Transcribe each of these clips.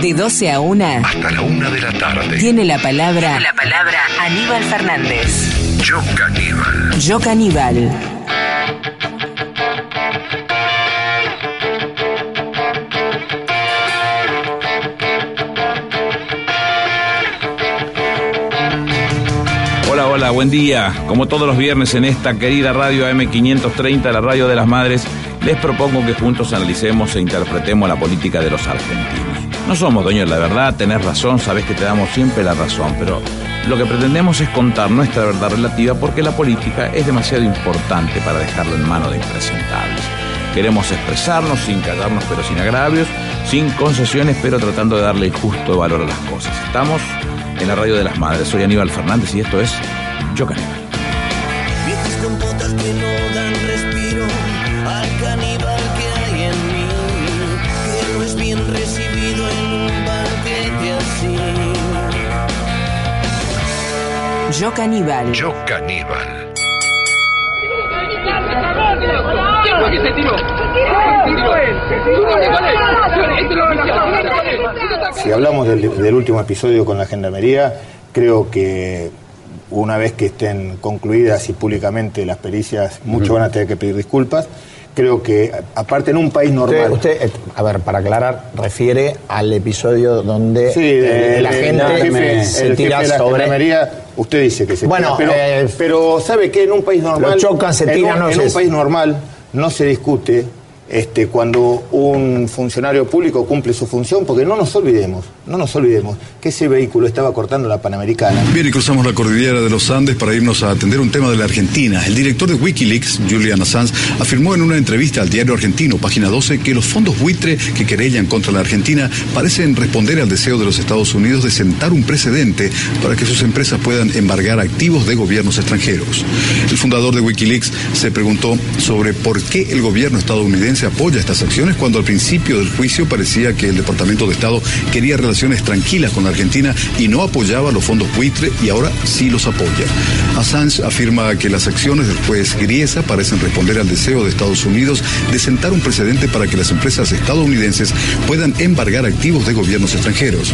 De 12 a 1. Hasta la una de la tarde. Tiene la palabra. la palabra Aníbal Fernández. Yo caníbal. Yo caníbal. Hola, hola, buen día. Como todos los viernes en esta querida radio AM530, la radio de las madres, les propongo que juntos analicemos e interpretemos la política de los argentinos. No somos dueños de la verdad, tenés razón, sabés que te damos siempre la razón, pero lo que pretendemos es contar nuestra verdad relativa porque la política es demasiado importante para dejarla en manos de impresentables. Queremos expresarnos sin callarnos pero sin agravios, sin concesiones pero tratando de darle el justo valor a las cosas. Estamos en la radio de las madres. Soy Aníbal Fernández y esto es Yo Caníbal. Viejas compotas que no dan respiro Yo caníbal. Yo caníbal. ¿Quién fue que se tiró? Si hablamos del, del último episodio con la gendarmería, creo que una vez que estén concluidas y públicamente las pericias, muchos van a tener que pedir disculpas. Creo que, aparte, en un país normal. Usted, usted, eh, a ver, para aclarar, refiere al episodio donde Sí, de- eh, la de- gente el jefe, se el tira de la sobre. gendarmería, usted dice que se Bueno, tira, pero, eh, pero ¿sabe qué? En un país normal. lo chocan, se en tiran, un- no En un país normal no se discute este, cuando un funcionario público cumple su función, porque no nos olvidemos, no nos olvidemos que ese vehículo estaba cortando la Panamericana. Bien, y cruzamos la cordillera de los Andes para irnos a atender un tema de la Argentina. El director de Wikileaks, Julian Assange, afirmó en una entrevista al diario argentino, página 12, que los fondos buitre que querellan contra la Argentina parecen responder al deseo de los Estados Unidos de sentar un precedente para que sus empresas puedan embargar activos de gobiernos extranjeros. El fundador de Wikileaks se preguntó sobre por qué el gobierno estadounidense apoya estas acciones cuando al principio del juicio parecía que el Departamento de Estado quería relaciones tranquilas con la Argentina y no apoyaba los fondos buitre y ahora sí los apoya. Assange afirma que las acciones del juez Griesa parecen responder al deseo de Estados Unidos de sentar un precedente para que las empresas estadounidenses puedan embargar activos de gobiernos extranjeros.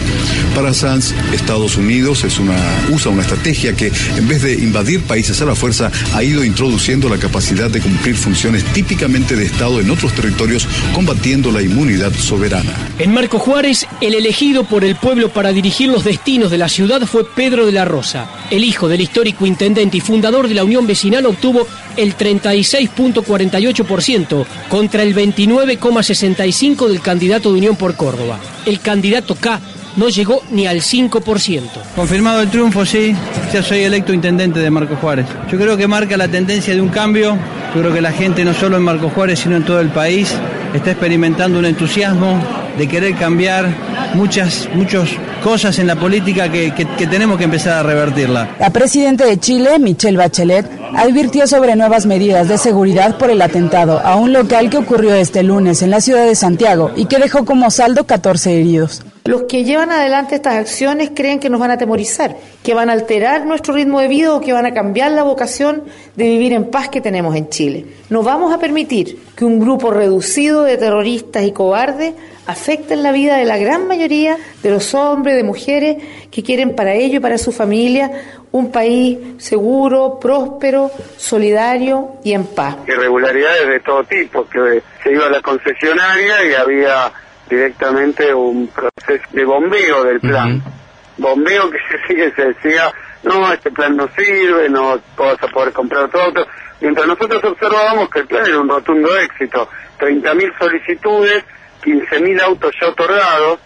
Para Assange, Estados Unidos es una, usa una estrategia que, en vez de invadir países a la fuerza, ha ido introduciendo la capacidad de cumplir funciones típicamente de Estado en otros territorios, combatiendo la inmunidad soberana. En Marco Juárez, el elegido por el pueblo para dirigir los destinos de la ciudad fue Pedro de la Rosa. El hijo del histórico intendente y fundador de la Unión Vecinal obtuvo el 36.48% contra el 29,65% del candidato de Unión por Córdoba. El candidato K no llegó ni al 5%. Confirmado el triunfo, sí, ya soy electo intendente de Marco Juárez. Yo creo que marca la tendencia de un cambio. Yo creo que la gente, no solo en Marco Juárez, sino en todo el país, está experimentando un entusiasmo de querer cambiar muchas, muchas cosas en la política que, que- que tenemos que empezar a revertirla. La presidenta de Chile, Michelle Bachelet, advirtió sobre nuevas medidas de seguridad por el atentado a un local que ocurrió este lunes en la ciudad de Santiago y que dejó como saldo 14 heridos. Los que llevan adelante estas acciones creen que nos van a atemorizar, que van a alterar nuestro ritmo de vida o que van a cambiar la vocación de vivir en paz que tenemos en Chile. No vamos a permitir que un grupo reducido de terroristas y cobardes afecten la vida de la gran mayoría de los hombres, de mujeres que quieren para ellos y para su familia un país seguro, próspero, solidario y en paz. irregularidades de todo tipo, que se iba a la concesionaria y había directamente un proceso de bombeo del plan. Bombeo que se sigue, se decía, no, este plan no sirve, no vas a poder comprar otro auto. Mientras nosotros observábamos que el plan era un rotundo éxito, 30.000 solicitudes, 15.000 autos ya otorgados,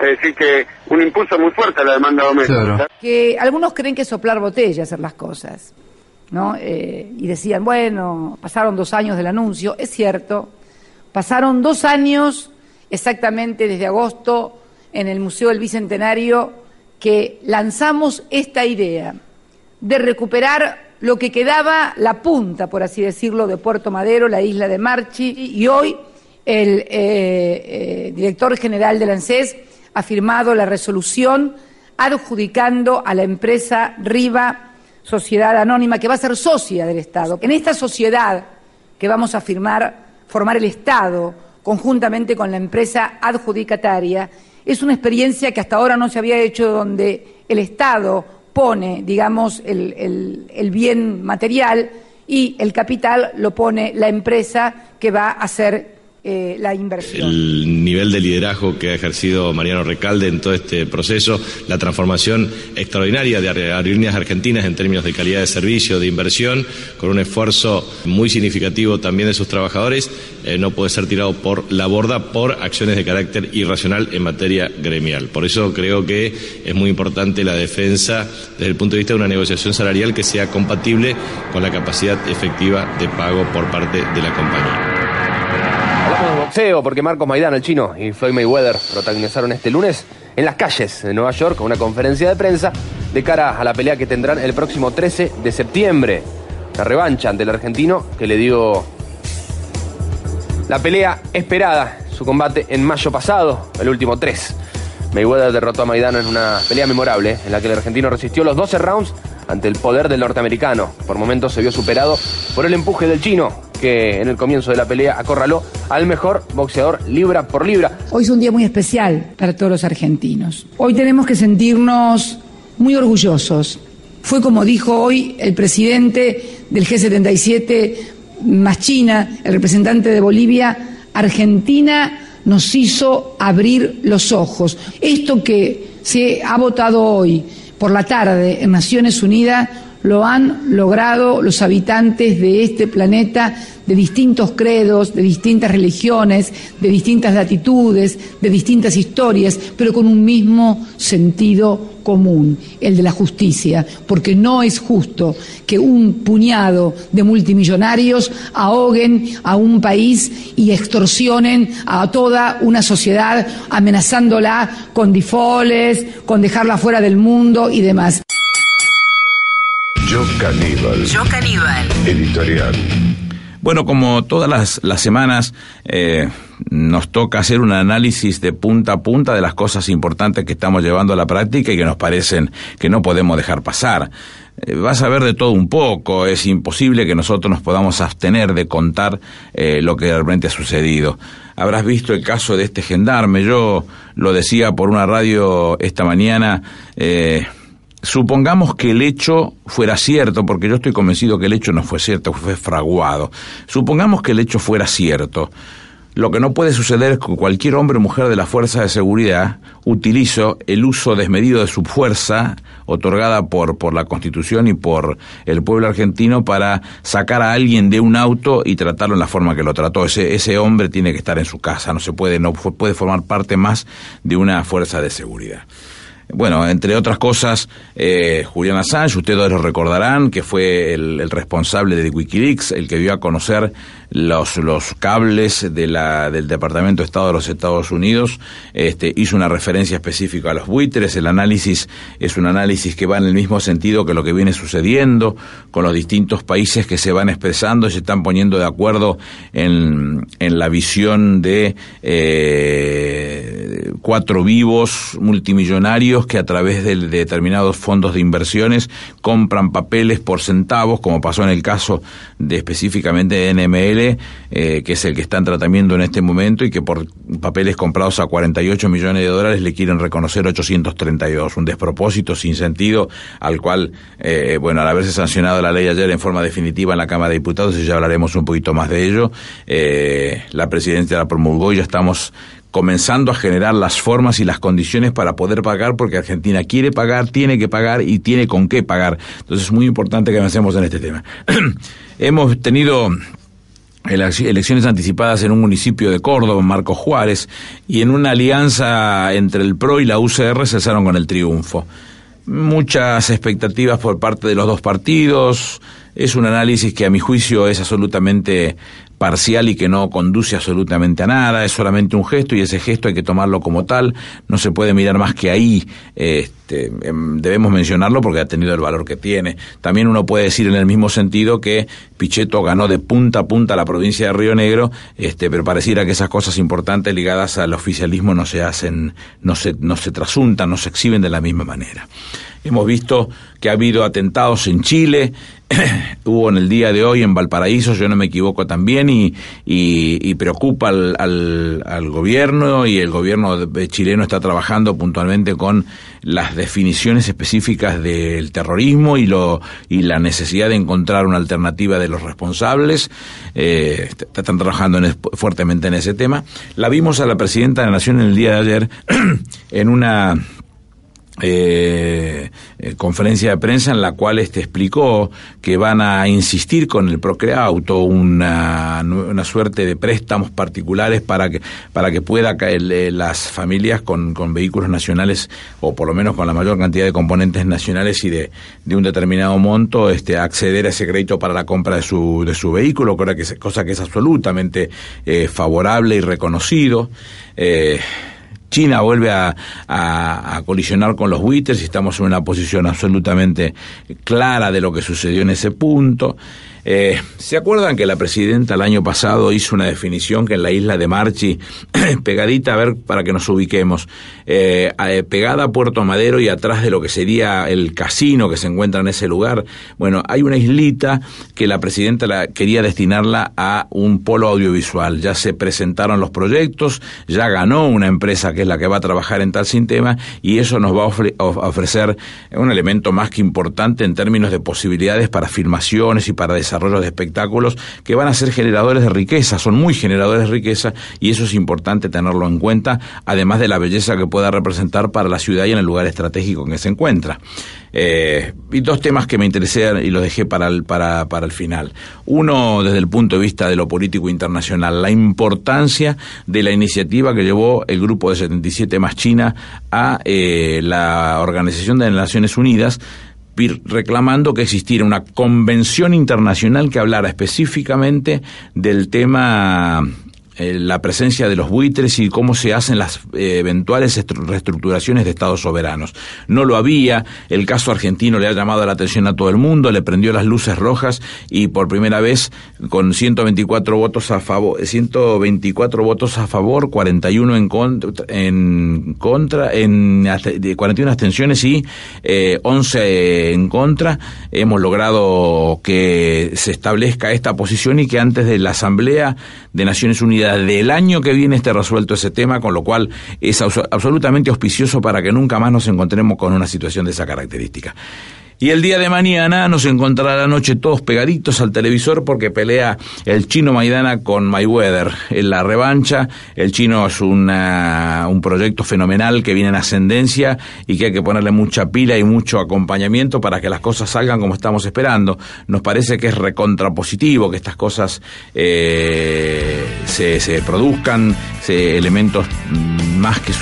es decir que un impulso muy fuerte a la demanda doméstica. que algunos creen que es soplar botella hacer las cosas, ¿no? Eh, y decían, bueno, pasaron dos años del anuncio, es cierto, pasaron dos años exactamente desde agosto en el Museo del Bicentenario que lanzamos esta idea de recuperar lo que quedaba, la punta, por así decirlo, de Puerto Madero, la isla de Marchi, y hoy el eh, eh, director general del ANSES ha firmado la resolución adjudicando a la empresa Riva Sociedad Anónima, que va a ser socia del Estado. En esta sociedad que vamos a firmar, formar el Estado, conjuntamente con la empresa adjudicataria, Es una experiencia que hasta ahora no se había hecho donde el Estado pone, digamos, el, el- bien material y el capital lo pone la empresa que va a hacer eh, el nivel de liderazgo que ha ejercido Mariano Recalde en todo este proceso, la transformación extraordinaria de Aer- aerolíneas argentinas en términos de calidad de servicio, de inversión, con un esfuerzo muy significativo también de sus trabajadores, eh, no puede ser tirado por la borda por acciones de carácter irracional en materia gremial. Por eso creo que es muy importante la defensa desde el punto de vista de una negociación salarial que sea compatible con la capacidad efectiva de pago por parte de la compañía. Boxeo porque Marcos Maidana, el chino, y Floyd Mayweather protagonizaron este lunes en las calles de Nueva York una conferencia de prensa de cara a la pelea que tendrán el próximo 13 de septiembre. La revancha ante el argentino que le dio la pelea esperada, su combate en mayo pasado, el último 3. Mayweather derrotó a Maidana en una pelea memorable en la que el argentino resistió los 12 rounds ante el poder del norteamericano. Por momentos se vio superado por el empuje del chino, que en el comienzo de la pelea acorraló al mejor boxeador libra por libra. Hoy es un día muy especial para todos los argentinos. Hoy tenemos que sentirnos muy orgullosos. Fue como dijo hoy el presidente del G77 más China, el representante de Bolivia, Argentina nos hizo abrir los ojos. Esto que se ha votado hoy por la tarde en Naciones Unidas lo han logrado los habitantes de este planeta de distintos credos, de distintas religiones, de distintas latitudes, de distintas historias, pero con un mismo sentido común, el de la justicia, porque no es justo que un puñado de multimillonarios ahoguen a un país y extorsionen a toda una sociedad amenazándola con difoles, con dejarla fuera del mundo y demás. Yo Caníbal. Yo Caníbal. Editorial. Bueno, como todas las, las semanas, eh, nos toca hacer un análisis de punta a punta de las cosas importantes que estamos llevando a la práctica y que nos parecen que no podemos dejar pasar. Eh, vas a ver de todo un poco, es imposible que nosotros nos podamos abstener de contar eh, lo que realmente ha sucedido. Habrás visto el caso de este gendarme, yo lo decía por una radio esta mañana, eh, Supongamos que el hecho fuera cierto, porque yo estoy convencido que el hecho no fue cierto, fue fraguado. Supongamos que el hecho fuera cierto. Lo que no puede suceder es que cualquier hombre o mujer de la fuerza de seguridad utilice el uso desmedido de su fuerza otorgada por, por la Constitución y por el pueblo argentino para sacar a alguien de un auto y tratarlo en la forma que lo trató. Ese, ese hombre tiene que estar en su casa, no se puede, no puede formar parte más de una fuerza de seguridad. Bueno, entre otras cosas, eh, Julian Assange, ustedes lo recordarán, que fue el, el responsable de Wikileaks, el que dio a conocer los, los cables de la, del Departamento de Estado de los Estados Unidos, este, hizo una referencia específica a los buitres, el análisis es un análisis que va en el mismo sentido que lo que viene sucediendo con los distintos países que se van expresando y se están poniendo de acuerdo en, en la visión de eh, cuatro vivos multimillonarios que a través de, de determinados fondos de inversiones compran papeles por centavos, como pasó en el caso de específicamente de NML, eh, que es el que está en tratamiento en este momento y que por papeles comprados a 48 millones de dólares le quieren reconocer 832, un despropósito sin sentido al cual, eh, bueno, al haberse sancionado la ley ayer en forma definitiva en la Cámara de Diputados, y ya hablaremos un poquito más de ello, eh, la presidencia la promulgó y ya estamos comenzando a generar las formas y las condiciones para poder pagar, porque Argentina quiere pagar, tiene que pagar y tiene con qué pagar. Entonces es muy importante que avancemos en este tema. Hemos tenido elecciones anticipadas en un municipio de Córdoba, Marcos Juárez, y en una alianza entre el PRO y la UCR cesaron con el triunfo. Muchas expectativas por parte de los dos partidos. Es un análisis que a mi juicio es absolutamente parcial y que no conduce absolutamente a nada, es solamente un gesto y ese gesto hay que tomarlo como tal, no se puede mirar más que ahí, este, em, debemos mencionarlo porque ha tenido el valor que tiene. También uno puede decir en el mismo sentido que Pichetto ganó de punta a punta la provincia de Río Negro, este, pero pareciera que esas cosas importantes ligadas al oficialismo no se hacen, no se, no se trasuntan, no se exhiben de la misma manera. Hemos visto que ha habido atentados en Chile, hubo en el día de hoy en Valparaíso, yo no me equivoco también, y, y, y preocupa al, al, gobierno y el gobierno chileno está trabajando puntualmente con las definiciones específicas del terrorismo y, lo, y la necesidad de encontrar una alternativa de los responsables. Eh, están trabajando en, fuertemente en ese tema. La vimos a la presidenta de la Nación en el día de ayer en una eh, eh, conferencia de prensa en la cual este explicó que van a insistir con el Procreauto una, una suerte de préstamos particulares para que para que pueda caer, eh, las familias con, con, vehículos nacionales o por lo menos con la mayor cantidad de componentes nacionales y de, de un determinado monto este acceder a ese crédito para la compra de su de su vehículo cosa que cosa que es absolutamente eh, favorable y reconocido. Eh, China vuelve a, colisionar con los buitres y estamos en una posición absolutamente clara de lo que sucedió en ese punto. Eh, ¿Se acuerdan que la presidenta el año pasado hizo una definición que en la isla de Marchi, pegadita, a ver, para que nos ubiquemos, eh, pegada a Puerto Madero y atrás de lo que sería el casino que se encuentra en ese lugar? Bueno, hay una islita que la presidenta la, quería destinarla a un polo audiovisual. Ya se presentaron los proyectos, ya ganó una empresa que es la que va a trabajar en tal sistema y eso nos va a ofrecer un elemento más que importante en términos de posibilidades para filmaciones y para desarrollo desarrollo de espectáculos que van a ser generadores de riqueza, son muy generadores de riqueza y eso es importante tenerlo en cuenta, además de la belleza que pueda representar para la ciudad y en el lugar estratégico en que se encuentra. Eh, y dos temas que me interesan y los dejé para el, para, para el final. Uno, desde el punto de vista de lo político internacional, la importancia de la iniciativa que llevó el grupo de 77 más China a eh, la Organización de las Naciones Unidas reclamando que existiera una convención internacional que hablara específicamente del tema eh, la presencia de los buitres y cómo se hacen las eh, eventuales reestructuraciones de estados soberanos. No lo había, el caso argentino le ha llamado la atención a todo el mundo, le prendió las luces rojas y por primera vez con 124 votos a favor, 124 votos a favor, 41 en contra, en contra, en 41 abstenciones y eh, 11 en contra, hemos logrado que se establezca esta posición y que antes de la Asamblea de Naciones Unidas del año que viene esté resuelto ese tema, con lo cual es absolutamente auspicioso para que nunca más nos encontremos con una situación de esa característica. Y el día de mañana nos encontrará la noche todos pegaditos al televisor porque pelea el chino Maidana con Mayweather en la revancha. El chino es una, un proyecto fenomenal que viene en ascendencia y que hay que ponerle mucha pila y mucho acompañamiento para que las cosas salgan como estamos esperando. Nos parece que es recontrapositivo que estas cosas eh, se, se, produzcan, se, elementos más que,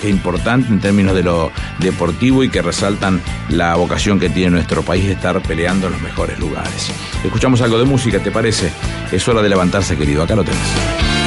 que importantes en términos de lo deportivo y que resaltan la vocación que tiene en nuestro país estar peleando en los mejores lugares. Escuchamos algo de música, ¿te parece? Es hora de levantarse, querido. Acá lo tenés.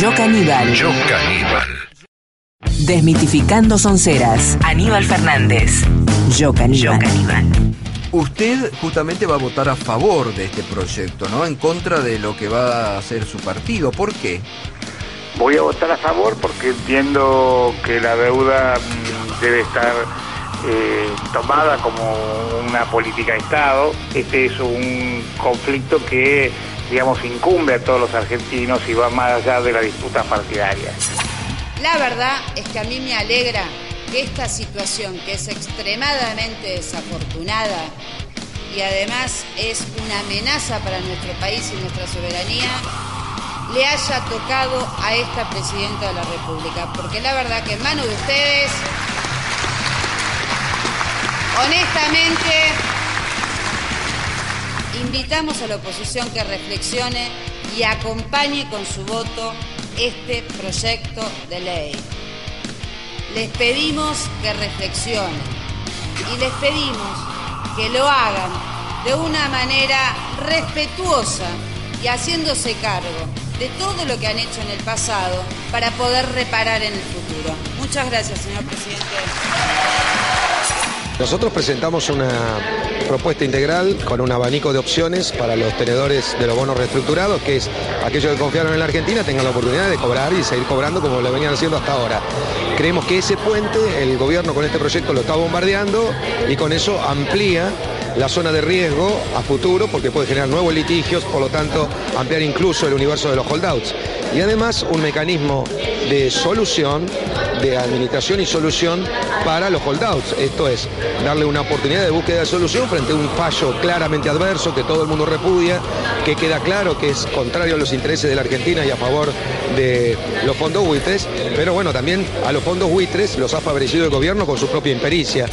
Yo Caníbal. Yo Caníbal. Desmitificando sonceras. Aníbal Fernández. Yo Caníbal. Yo Caníbal. Usted justamente va a votar a favor de este proyecto, ¿no? En contra de lo que va a hacer su partido. ¿Por qué? Voy a votar a favor porque entiendo que la deuda mm, debe estar eh, tomada como una política de Estado. Este es un conflicto que, digamos, incumbe a todos los argentinos y va más allá de la disputa partidaria. La verdad es que a mí me alegra que esta situación, que es extremadamente desafortunada y además es una amenaza para nuestro país y nuestra soberanía, le haya tocado a esta presidenta de la República. Porque la verdad que en manos de ustedes, honestamente, invitamos a la oposición que reflexione y acompañe con su voto este proyecto de ley. Les pedimos que reflexionen y les pedimos que lo hagan de una manera respetuosa y haciéndose cargo de todo lo que han hecho en el pasado para poder reparar en el futuro. Muchas gracias, señor presidente. Nosotros presentamos una propuesta integral con un abanico de opciones para los tenedores de los bonos reestructurados, que es aquellos que confiaron en la Argentina tengan la oportunidad de cobrar y seguir cobrando como lo venían haciendo hasta ahora. Creemos que ese puente, el gobierno con este proyecto lo está bombardeando y con eso amplía la zona de riesgo a futuro porque puede generar nuevos litigios, por lo tanto ampliar incluso el universo de los holdouts. Y además un mecanismo de solución, de administración y solución para los holdouts. Esto es, darle una oportunidad de búsqueda de solución frente a un fallo claramente adverso que todo el mundo repudia, que queda claro que es contrario a los intereses de la Argentina y a favor de los fondos buitres, pero bueno, también a los fondos buitres los ha favorecido el gobierno con su propia impericia.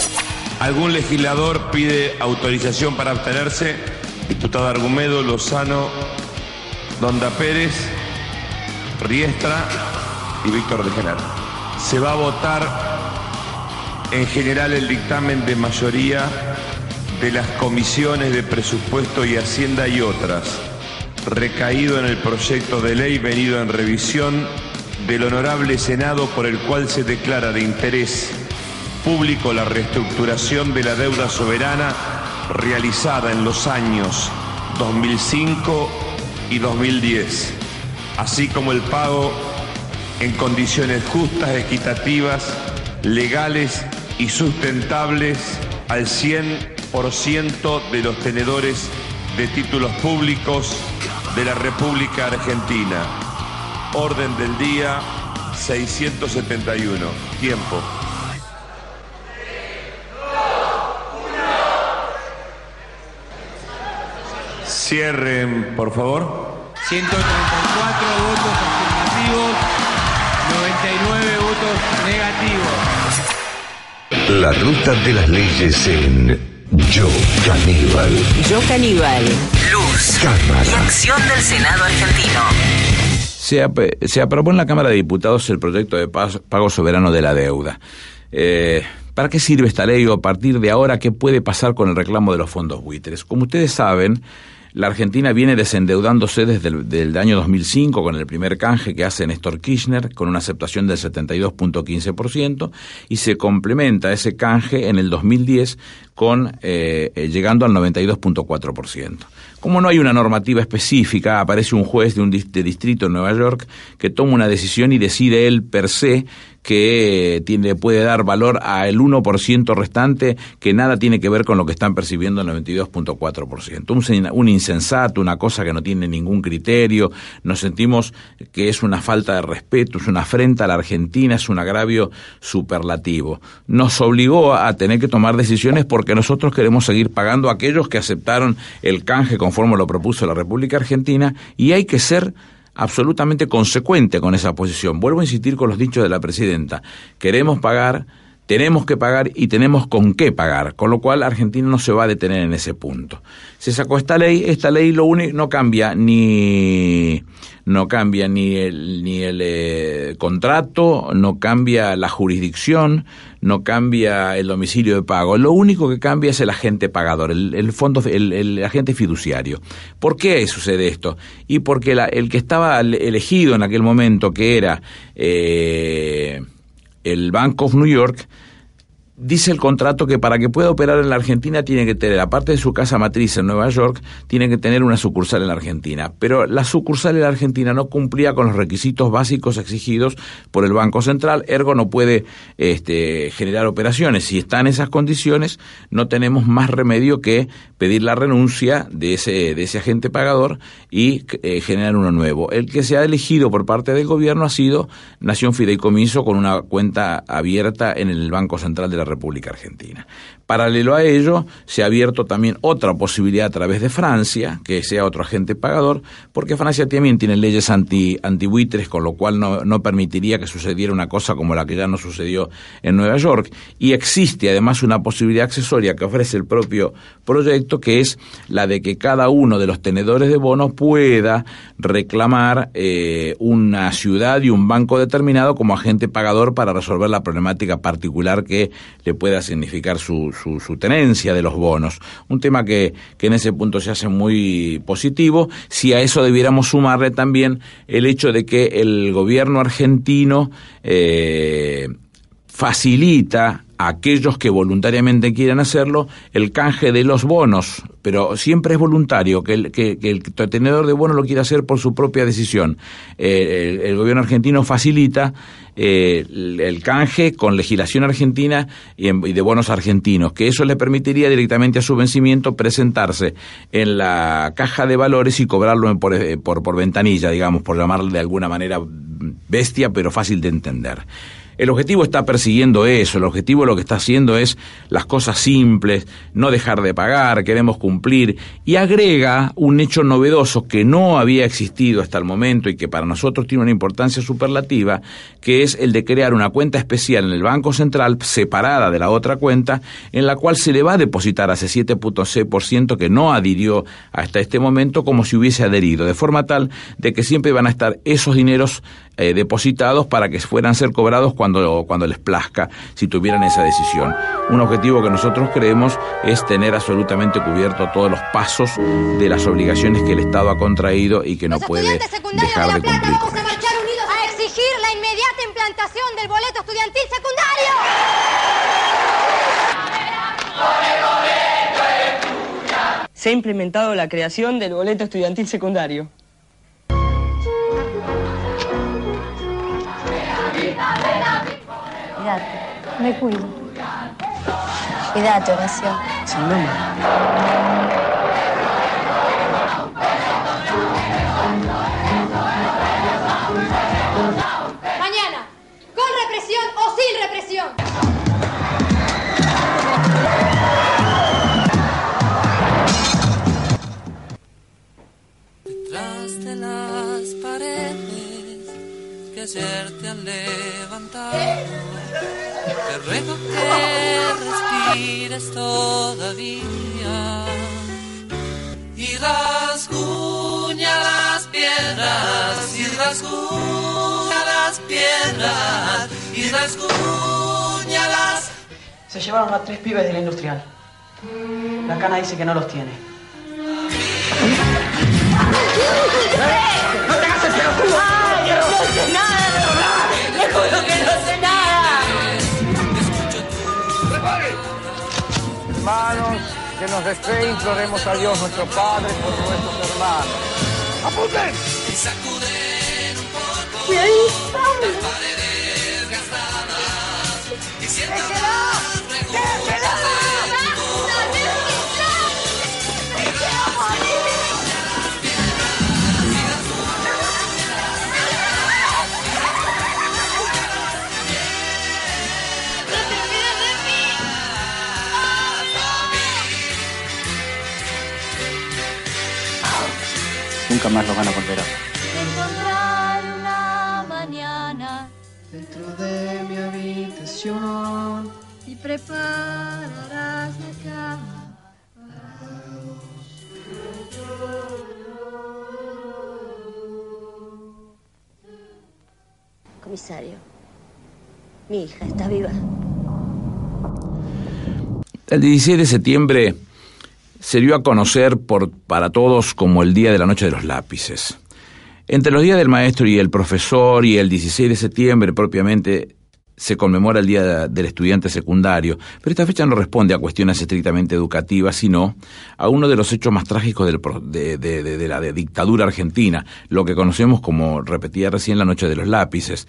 ¿Algún legislador pide autorización para abstenerse? Diputado Argumedo, Lozano, Donda Pérez, Riestra y Víctor de Genaro. Se va a votar en general el dictamen de mayoría de las comisiones de presupuesto y Hacienda y otras, recaído en el proyecto de ley venido en revisión del Honorable Senado por el cual se declara de interés público la reestructuración de la deuda soberana realizada en los años 2005 y 2010, así como el pago en condiciones justas, equitativas, legales y sustentables al 100% de los tenedores de títulos públicos de la República Argentina. Orden del día 671. Tiempo. Cierren, por favor. 134 votos afirmativos, 99 votos negativos. La ruta de las leyes en Yo Caníbal. Yo Caníbal. Luz. Cámara. Y acción del Senado argentino. Se, ap- se aprobó en la Cámara de Diputados el proyecto de pago soberano de la deuda. Eh, ¿Para qué sirve esta ley o a partir de ahora qué puede pasar con el reclamo de los fondos buitres? Como ustedes saben, la Argentina viene desendeudándose desde el del año 2005 con el primer canje que hace Néstor Kirchner con una aceptación del 72.15% y se complementa ese canje en el 2010 con eh, eh, llegando al 92.4%. Como no hay una normativa específica, aparece un juez de un de distrito en Nueva York que toma una decisión y decide él per se que tiene, puede dar valor al 1% restante que nada tiene que ver con lo que están percibiendo el 92.4%. Un, un insensato, una cosa que no tiene ningún criterio, nos sentimos que es una falta de respeto, es una afrenta a la Argentina, es un agravio superlativo. Nos obligó a tener que tomar decisiones porque nosotros queremos seguir pagando a aquellos que aceptaron el canje conforme lo propuso la República Argentina y hay que ser absolutamente consecuente con esa posición. Vuelvo a insistir con los dichos de la presidenta. Queremos pagar tenemos que pagar y tenemos con qué pagar, con lo cual Argentina no se va a detener en ese punto. Se sacó esta ley, esta ley lo único no cambia ni no cambia ni el ni el eh, contrato, no cambia la jurisdicción, no cambia el domicilio de pago. Lo único que cambia es el agente pagador, el, el fondo, el, el agente fiduciario. ¿Por qué sucede esto? Y porque la- el que estaba elegido en aquel momento, que era eh, el Bank of New York, dice el contrato que para que pueda operar en la Argentina tiene que tener, aparte de su casa matriz en Nueva York, tiene que tener una sucursal en la Argentina. Pero la sucursal en la Argentina no cumplía con los requisitos básicos exigidos por el Banco Central, ergo no puede este, generar operaciones. Si está en esas condiciones, no tenemos más remedio que pedir la renuncia de ese, de ese agente pagador y eh, generar uno nuevo. El que se ha elegido por parte del gobierno ha sido Nación Fideicomiso con una cuenta abierta en el Banco Central de la República Argentina. Paralelo a ello, se ha abierto también otra posibilidad a través de Francia, que sea otro agente pagador, porque Francia también tiene leyes anti, antibuitres, con lo cual no, no permitiría que sucediera una cosa como la que ya no sucedió en Nueva York. Y existe además una posibilidad accesoria que ofrece el propio proyecto, que es la de que cada uno de los tenedores de bonos pueda reclamar eh, una ciudad y un banco determinado como agente pagador para resolver la problemática particular que le pueda significar su, su, su tenencia de los bonos. Un tema que, que en ese punto se hace muy positivo. Si a eso debiéramos sumarle también el hecho de que el gobierno argentino eh, facilita a aquellos que voluntariamente quieran hacerlo el canje de los bonos, pero siempre es voluntario, que el, que, tenedor de bonos lo quiera hacer por su propia decisión. Eh, el, gobierno argentino facilita eh, el, canje con legislación argentina y, en- de bonos argentinos, que eso le permitiría directamente a su vencimiento presentarse en la caja de valores y cobrarlo en- por, eh, por, por ventanilla, digamos, por llamarle de alguna manera bestia, pero fácil de entender. El objetivo está persiguiendo eso, el objetivo lo que está haciendo es las cosas simples, no dejar de pagar, queremos cumplir, y agrega un hecho novedoso que no había existido hasta el momento y que para nosotros tiene una importancia superlativa, que es el de crear una cuenta especial en el Banco Central separada de la otra cuenta, en la cual se le va a depositar a ese 7.6% que no adhirió hasta este momento como si hubiese adherido, de forma tal de que siempre van a estar esos dineros eh, depositados para que fueran ser cobrados cuando les plazca, si tuvieran esa decisión. Un objetivo que nosotros creemos es tener absolutamente cubierto todos los pasos de las obligaciones que el Estado ha contraído y que no puede dejar de cumplir con ellas. marchar unidos a exigir la inmediata implantación del boleto estudiantil secundario. Se ha implementado la creación del boleto estudiantil secundario. Me cuido. Cuídate, Horacio. Sin nombre. Mañana, con represión o sin represión. Detrás de paredes que ayer te han levantado, te ruego que respires todavía y rasguña las piedras y rasguña las piedras y rasguña las Se llevaron a tres pibes de la industrial. La cana dice que no los tiene. ¡No te hagas el pelotudo! ¡Ay, no juro que no sé nada! Hermanos, que nos fe, imploremos a Dios nuestro Padre por nuestros hermanos. ¡Apunten! y sacuden un poco Cuidadito. Nunca más lo van a volver a ver. Encontrar una mañana dentro de mi habitación. y prepararás la cama. Comisario, mi hija está viva. El 16 de septiembre se dio a conocer por, para todos como el Día de la Noche de los Lápices. Entre los días del maestro y el profesor y el 16 de septiembre propiamente se conmemora el Día del Estudiante Secundario, pero esta fecha no responde a cuestiones estrictamente educativas, sino a uno de los hechos más trágicos del de, de- de- de la dictadura argentina, lo que conocemos como, repetía recién, la Noche de los Lápices.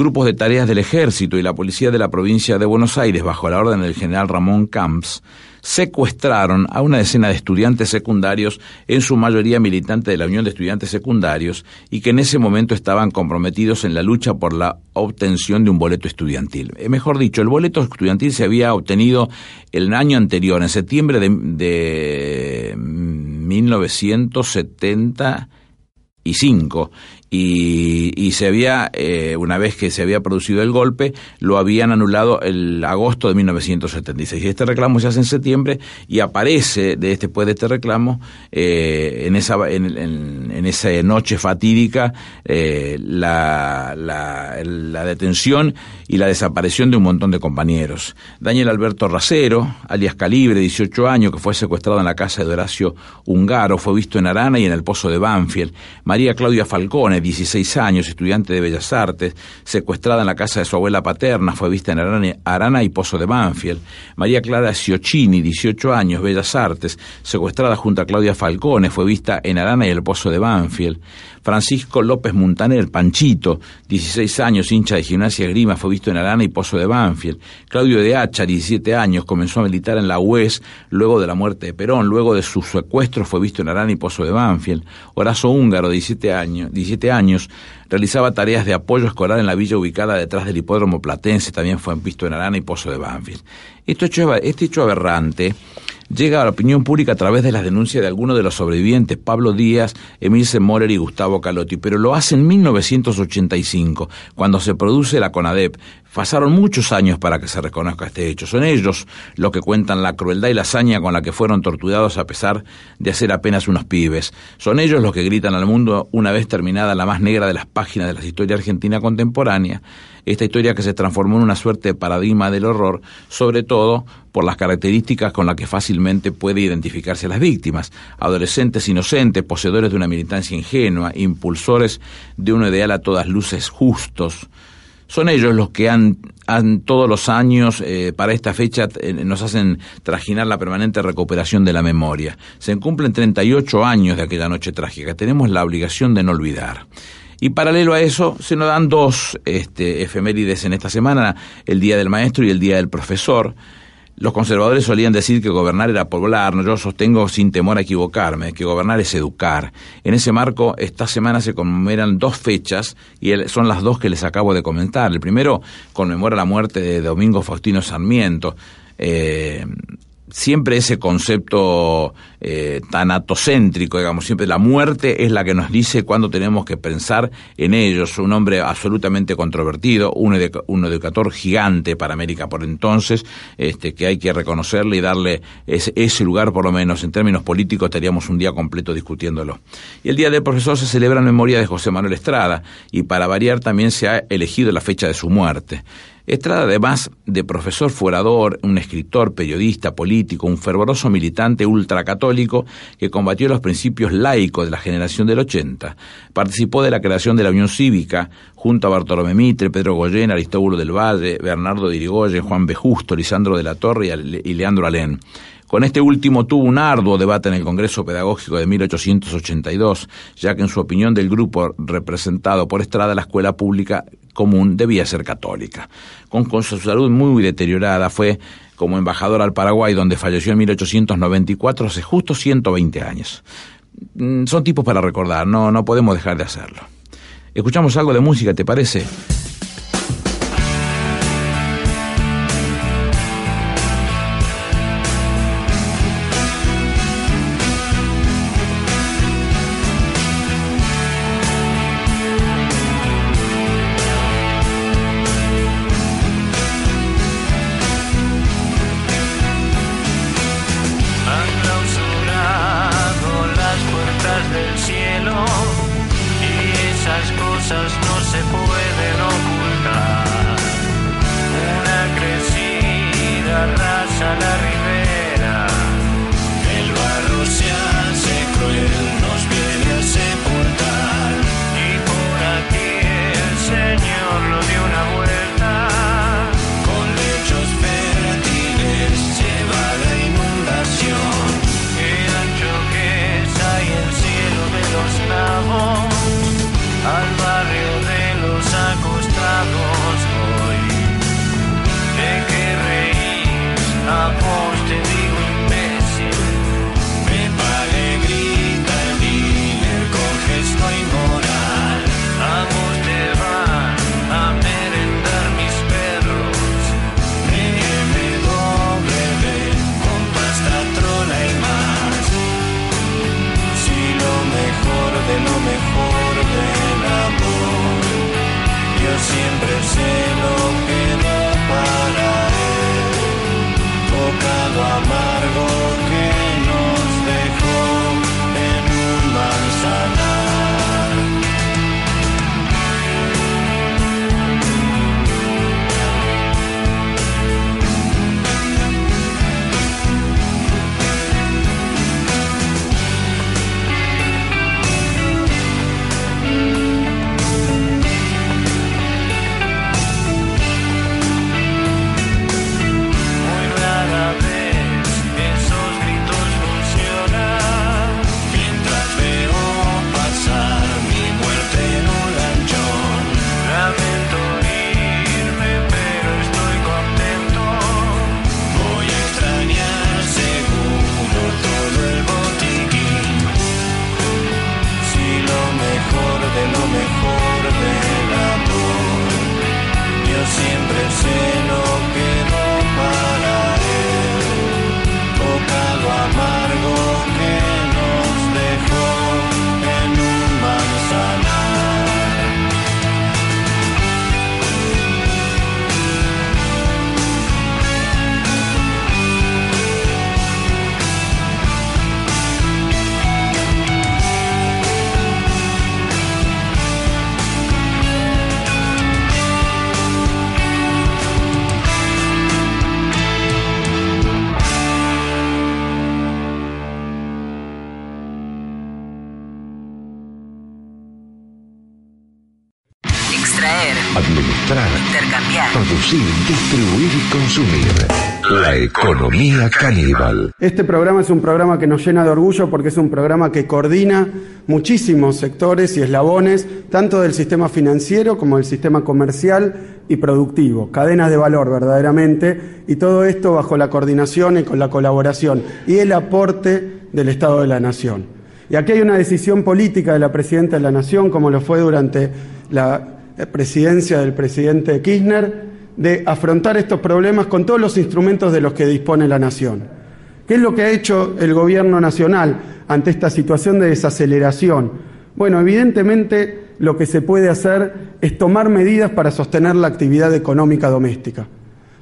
Grupos de tareas del ejército y la policía de la provincia de Buenos Aires, bajo la orden del general Ramón Camps, secuestraron a una decena de estudiantes secundarios, en su mayoría militantes de la Unión de Estudiantes Secundarios, y que en ese momento estaban comprometidos en la lucha por la obtención de un boleto estudiantil. Eh, mejor dicho, el boleto estudiantil se había obtenido el año anterior, en septiembre de, de 1975 y, y se había, eh, una vez que se había producido el golpe, lo habían anulado el agosto de 1976. Este reclamo se hace en septiembre y aparece de, después de este reclamo eh, en, esa, en, en- en esa noche fatídica eh, la, la, la detención y la desaparición de un montón de compañeros. Daniel Alberto Racero, alias Calibre, 18 años, que fue secuestrado en la casa de Horacio Ungaro, fue visto en Arana y en el Pozo de Banfield. María Claudia Falcone, 16 años, estudiante de Bellas Artes, secuestrada en la casa de su abuela paterna, fue vista en Arana, y Pozo de Banfield. María Clara Ciocchini, 18 años, Bellas Artes, secuestrada junto a Claudia Falcone, fue vista en Arana y el Pozo de Banfield. Francisco López Muntaner, Panchito, 16 años, hincha de gimnasia grima, fue visto en Arana y Pozo de Banfield. Claudio de Hacha, 17 años, comenzó a militar en la UES luego de la muerte de Perón. Luego de su secuestro fue visto en Arana y Pozo de Banfield. Horacio Húngaro, 17 años, 17 años, realizaba tareas de apoyo escolar en la villa ubicada detrás del hipódromo platense. También fue visto en Arana y Pozo de Banfield. Este hecho, este hecho aberrante llega a la opinión pública a través de las denuncias de algunos de los sobrevivientes, Pablo Díaz, Emilce Moller y Gustavo Calotti, pero lo hace en 1985, cuando se produce la CONADEP. Pasaron muchos años para que se reconozca este hecho. Son ellos los que cuentan la crueldad y la hazaña con la que fueron torturados a pesar de ser apenas unos pibes. Son ellos los que gritan al mundo una vez terminada la más negra de las páginas de la historia argentina contemporánea, esta historia que se transformó en una suerte de paradigma del horror, sobre todo por las características con las que fácilmente puede identificarse a las víctimas, adolescentes inocentes, poseedores de una militancia ingenua, impulsores de un ideal a todas luces justos. Son ellos los que han, han todos los años, eh, para esta fecha, eh, nos hacen trajinar la permanente recuperación de la memoria. Se cumplen 38 años de aquella noche trágica. Tenemos la obligación de no olvidar. Y paralelo a eso, se nos dan dos este, efemérides en esta semana, el Día del Maestro y el Día del Profesor. Los conservadores solían decir que gobernar era poblar, yo sostengo sin temor a equivocarme, que gobernar es educar. En ese marco, esta semana se conmemoran dos fechas y son las dos que les acabo de comentar. El primero conmemora la muerte de Domingo Faustino Sarmiento. Eh, siempre ese concepto eh, tanatocéntrico, digamos, siempre la muerte es la que nos dice cuándo tenemos que pensar en ellos. Un hombre absolutamente controvertido, un, un educador gigante para América por entonces, este, que hay que reconocerle y darle ese, ese lugar, por lo menos en términos políticos, estaríamos un día completo discutiéndolo. Y el Día del Profesor se celebra en memoria de José Manuel Estrada, y para variar también se ha elegido la fecha de su muerte. Estrada, además de profesor fuerador, un escritor, periodista, político, un fervoroso militante ultracatólico que combatió los principios laicos de la generación del 80. Participó de la creación de la Unión Cívica junto a Bartolomé Mitre, Pedro Goyen, Aristóbulo del Valle, Bernardo de Irigoyen, Juan B. Justo, Lisandro de la Torre y Leandro Alén. Con este último tuvo un arduo debate en el Congreso Pedagógico de 1882, ya que en su opinión del grupo representado por Estrada, la escuela pública común debía ser católica. Con, su salud muy deteriorada, fue como embajador al Paraguay, donde falleció en 1894, hace justo 120 años. Mm, Son tipos para recordar, no, no podemos dejar de hacerlo. Escuchamos algo de música, ¿te parece? Producir, distribuir y consumir. La economía caníbal. Este programa es un programa que nos llena de orgullo porque es un programa que coordina muchísimos sectores y eslabones, tanto del sistema financiero como del sistema comercial y productivo, cadenas de valor verdaderamente, y todo esto bajo la coordinación y con la colaboración y el aporte del Estado de la Nación. Y aquí hay una decisión política de la Presidenta de la Nación, como lo fue durante la presidencia del presidente Kirchner, de afrontar estos problemas con todos los instrumentos de los que dispone la Nación. ¿Qué es lo que ha hecho el Gobierno Nacional ante esta situación de desaceleración? Bueno, evidentemente lo que se puede hacer es tomar medidas para sostener la actividad económica doméstica,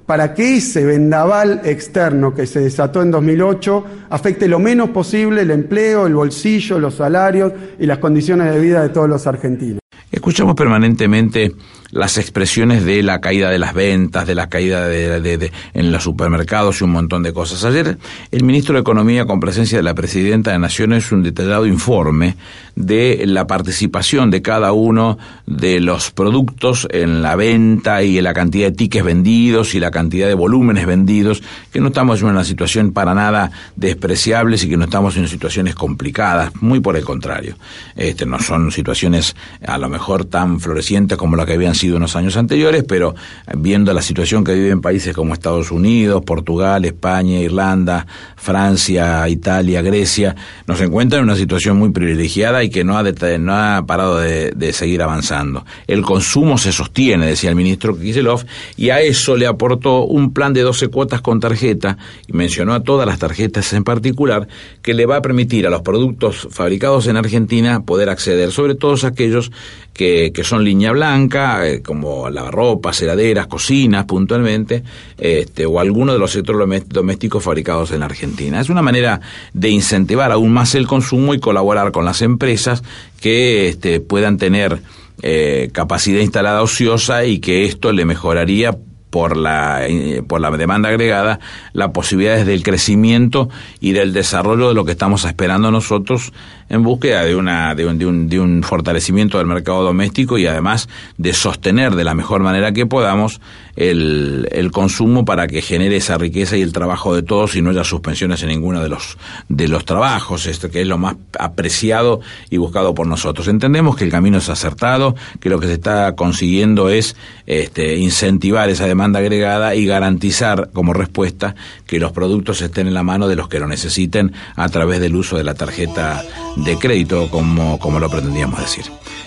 para que ese vendaval externo que se desató en 2008 afecte lo menos posible el empleo, el bolsillo, los salarios y las condiciones de vida de todos los argentinos. Escuchamos permanentemente las expresiones de la caída de las ventas, de la caída de, en los supermercados y un montón de cosas. Ayer el ministro de Economía, con presencia de la presidenta de Naciones, un detallado informe de la participación de cada uno de los productos en la venta y en la cantidad de tickets vendidos y la cantidad de volúmenes vendidos, que no estamos en una situación para nada despreciable y que no estamos en situaciones complicadas, muy por el contrario. Este, no son situaciones a lo mejor tan florecientes como la que habían sido en los años anteriores, pero viendo la situación que viven países como Estados Unidos, Portugal, España, Irlanda, Francia, Italia, Grecia, nos encuentran en una situación muy privilegiada y que no ha, det- no ha parado de, de seguir avanzando. El consumo se sostiene, decía el ministro Kiselov, y a eso le aportó un plan de 12 cuotas con tarjeta, y mencionó a todas las tarjetas en particular, que le va a permitir a los productos fabricados en Argentina poder acceder, sobre todo aquellos que, que son línea blanca, como lavarropas, heladeras, cocinas puntualmente, este, o alguno de los sectores domé- domésticos fabricados en Argentina. Es una manera de incentivar aún más el consumo y colaborar con las empresas que este, puedan tener eh, capacidad instalada ociosa y que esto le mejoraría por la, eh, por la demanda agregada, las posibilidades del crecimiento y del desarrollo de lo que estamos esperando nosotros en búsqueda de, una, de, un, de, un, de un fortalecimiento del mercado doméstico y además de sostener de la mejor manera que podamos el, el consumo para que genere esa riqueza y el trabajo de todos y no haya suspensiones en ninguno de los, de los trabajos, este, que es lo más apreciado y buscado por nosotros. Entendemos que el camino es acertado, que lo que se está consiguiendo es este, incentivar esa demanda agregada y garantizar como respuesta que los productos estén en la mano de los que lo necesiten a través del uso de la tarjeta de crédito, como, como lo pretendíamos decir.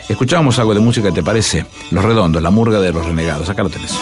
Escuchábamos algo de música, ¿te parece? Los Redondos, la murga de los renegados. Acá lo tenés.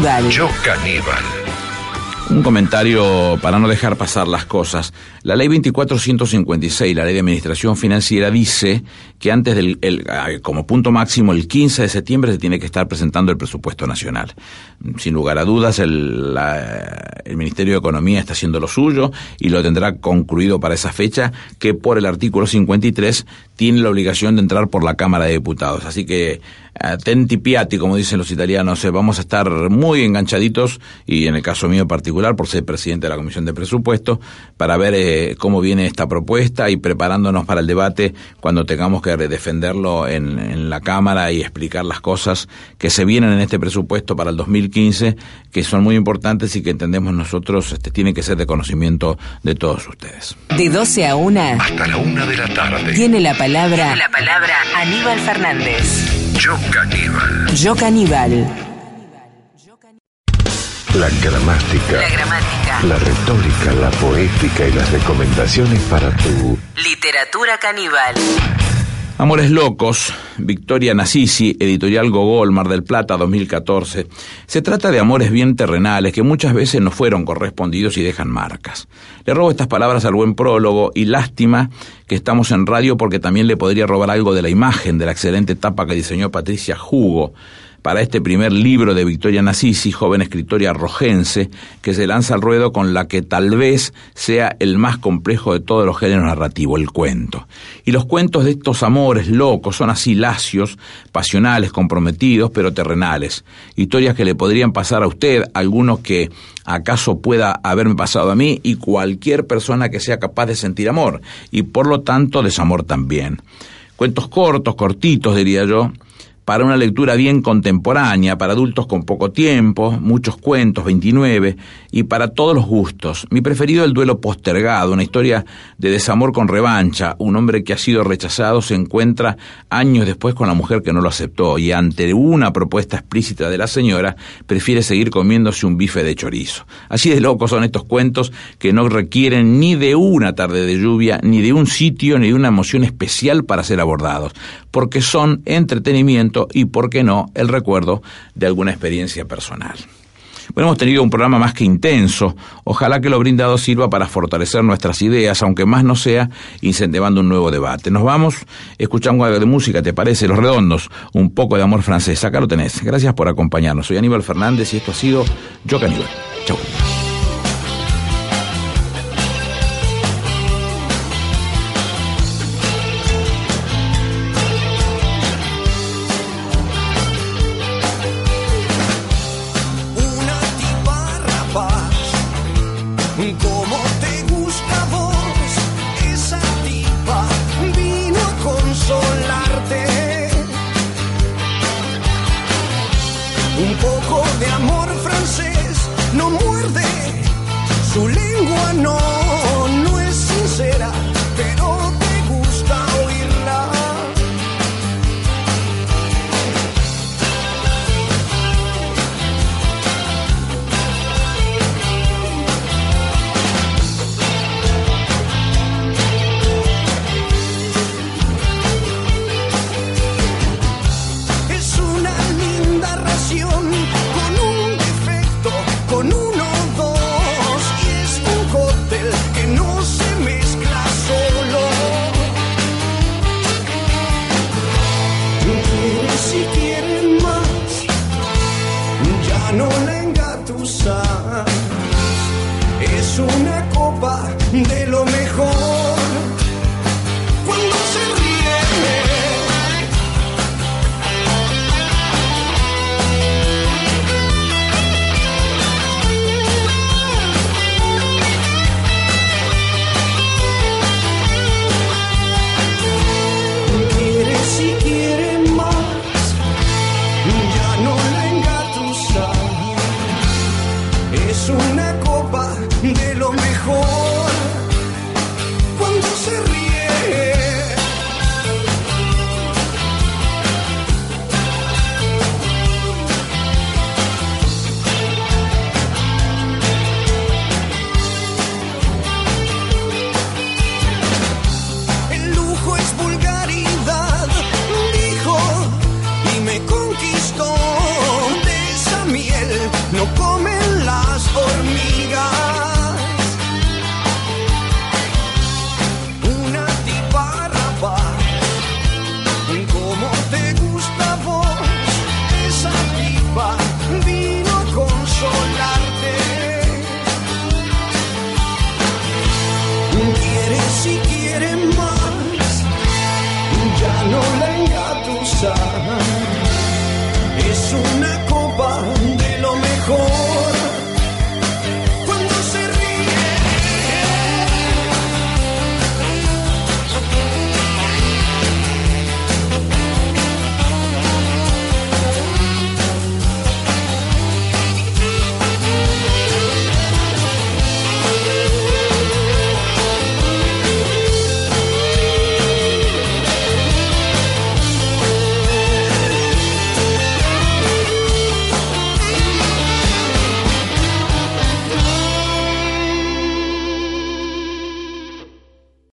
Caníbal. Yo Caníbal. Un comentario para no dejar pasar las cosas. La ley 2456, la ley de administración financiera, dice que antes del, el- ah, como punto máximo, el 15 de septiembre se tiene que estar presentando el presupuesto nacional. Sin lugar a dudas, el, la- el Ministerio de Economía está haciendo lo suyo y lo tendrá concluido para esa fecha, que por el artículo 53 tiene la obligación de entrar por la Cámara de Diputados. Así que, atenti piatti, como dicen los italianos, eh, vamos a estar muy enganchaditos y en el caso mío particular, por ser presidente de la Comisión de Presupuesto, para ver eh, cómo viene esta propuesta y preparándonos para el debate cuando tengamos que defenderlo en, en la Cámara y explicar las cosas que se vienen en este presupuesto para el 2015, que son muy importantes y que entendemos nosotros este, tienen que ser de conocimiento de todos ustedes. De 12 a 1. Hasta la una de la tarde. Tiene la palabra. la palabra Aníbal Fernández. Yo Caníbal. Yo Caníbal. La gramática. La gramática. La retórica, la poética y las recomendaciones para tu Literatura caníbal. Amores Locos, Victoria Nasisi, editorial Gogol, Mar del Plata, 2014. Se trata de amores bien terrenales que muchas veces no fueron correspondidos y dejan marcas. Le robo estas palabras al buen prólogo y lástima que estamos en radio porque también le podría robar algo de la imagen de la excelente tapa que diseñó Patricia Hugo para este primer libro de Victoria Nasisi, joven escritora rojense, que se lanza al ruedo con la que tal vez sea el más complejo de todos los géneros narrativos, el cuento. Y los cuentos de estos amores locos son así lacios, pasionales, comprometidos, pero terrenales. Historias que le podrían pasar a usted, algunos que acaso pueda haberme pasado a mí y cualquier persona que sea capaz de sentir amor, y por lo tanto desamor también. Cuentos cortos, cortitos, diría yo, para una lectura bien contemporánea, para adultos con poco tiempo, muchos cuentos, 29, y para todos los gustos. Mi preferido el duelo postergado, una historia de desamor con revancha. Un hombre que ha sido rechazado se encuentra años después con la mujer que no lo aceptó y ante una propuesta explícita de la señora prefiere seguir comiéndose un bife de chorizo. Así de locos son estos cuentos que no requieren ni de una tarde de lluvia, ni de un sitio, ni de una emoción especial para ser abordados, porque son entretenimiento y, por qué no, el recuerdo de alguna experiencia personal. Bueno, hemos tenido un programa más que intenso. Ojalá que lo brindado sirva para fortalecer nuestras ideas, aunque más no sea incentivando un nuevo debate. Nos vamos escuchando algo de música, ¿te parece? Los Redondos, un poco de amor francés. Acá lo tenés. Gracias por acompañarnos. Soy Aníbal Fernández y esto ha sido Yo Caníbal.